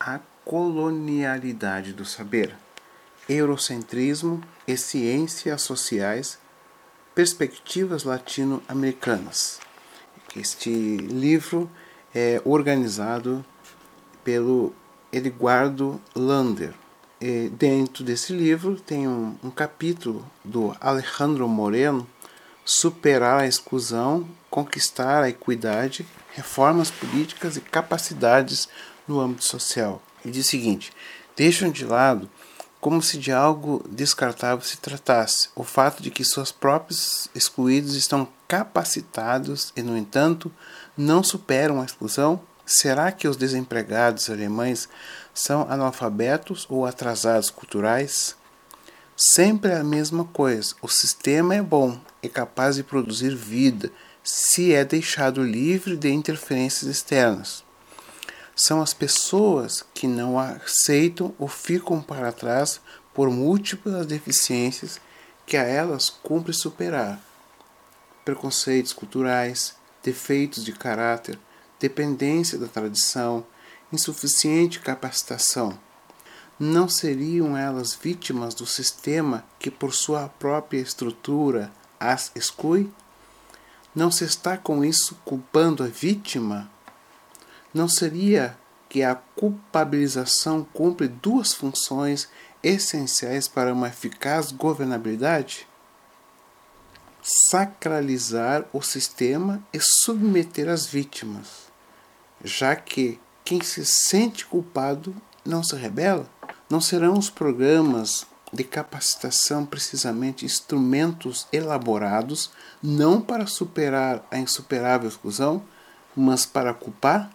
a colonialidade do saber, eurocentrismo e ciências sociais, perspectivas latino-americanas. Este livro é organizado pelo Eduardo Lander. E dentro desse livro tem um, um capítulo do Alejandro Moreno, Superar a exclusão, conquistar a equidade, reformas políticas e capacidades no âmbito social. Ele diz o seguinte: deixam de lado como se de algo descartável se tratasse, o fato de que seus próprios excluídos estão capacitados e, no entanto, não superam a exclusão? Será que os desempregados alemães são analfabetos ou atrasados culturais? Sempre a mesma coisa. O sistema é bom, é capaz de produzir vida se é deixado livre de interferências externas. São as pessoas que não aceitam ou ficam para trás por múltiplas deficiências que a elas cumpre superar. Preconceitos culturais, defeitos de caráter, dependência da tradição, insuficiente capacitação. Não seriam elas vítimas do sistema que, por sua própria estrutura, as exclui? Não se está com isso culpando a vítima? Não seria que a culpabilização cumpre duas funções essenciais para uma eficaz governabilidade? Sacralizar o sistema e submeter as vítimas, já que quem se sente culpado não se rebela? Não serão os programas de capacitação precisamente instrumentos elaborados não para superar a insuperável exclusão, mas para culpar?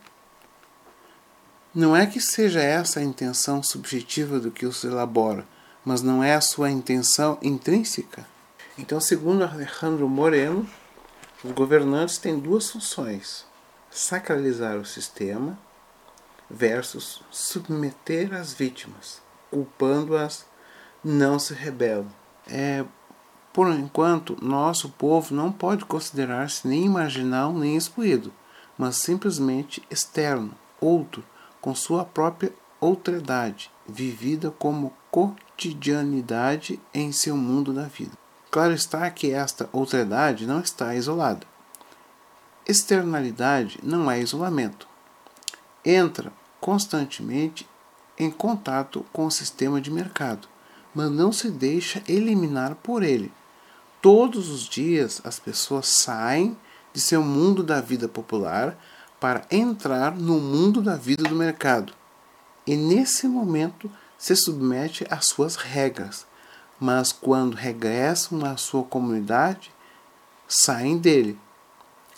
Não é que seja essa a intenção subjetiva do que os elabora, mas não é a sua intenção intrínseca? Então, segundo Alejandro Moreno, os governantes têm duas funções: sacralizar o sistema versus submeter as vítimas, culpando-as não se rebelam. É, por enquanto, nosso povo não pode considerar-se nem marginal nem excluído, mas simplesmente externo, outro, com sua própria outredade, vivida como cotidianidade em seu mundo da vida. Claro está que esta outredade não está isolada. Externalidade não é isolamento. Entra constantemente em contato com o sistema de mercado mas não se deixa eliminar por ele. Todos os dias as pessoas saem de seu mundo da vida popular para entrar no mundo da vida do mercado. E nesse momento se submete às suas regras, mas quando regressam à sua comunidade, saem dele.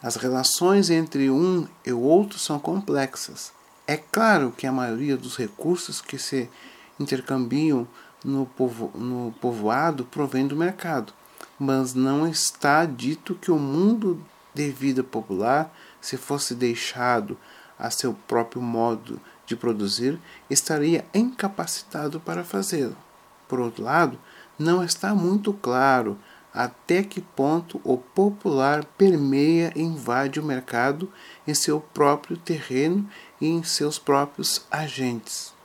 As relações entre um e o outro são complexas. É claro que a maioria dos recursos que se intercambiam no, povo, no povoado provém do mercado, mas não está dito que o mundo de vida popular, se fosse deixado a seu próprio modo de produzir, estaria incapacitado para fazê-lo. Por outro lado, não está muito claro até que ponto o popular permeia e invade o mercado em seu próprio terreno e em seus próprios agentes.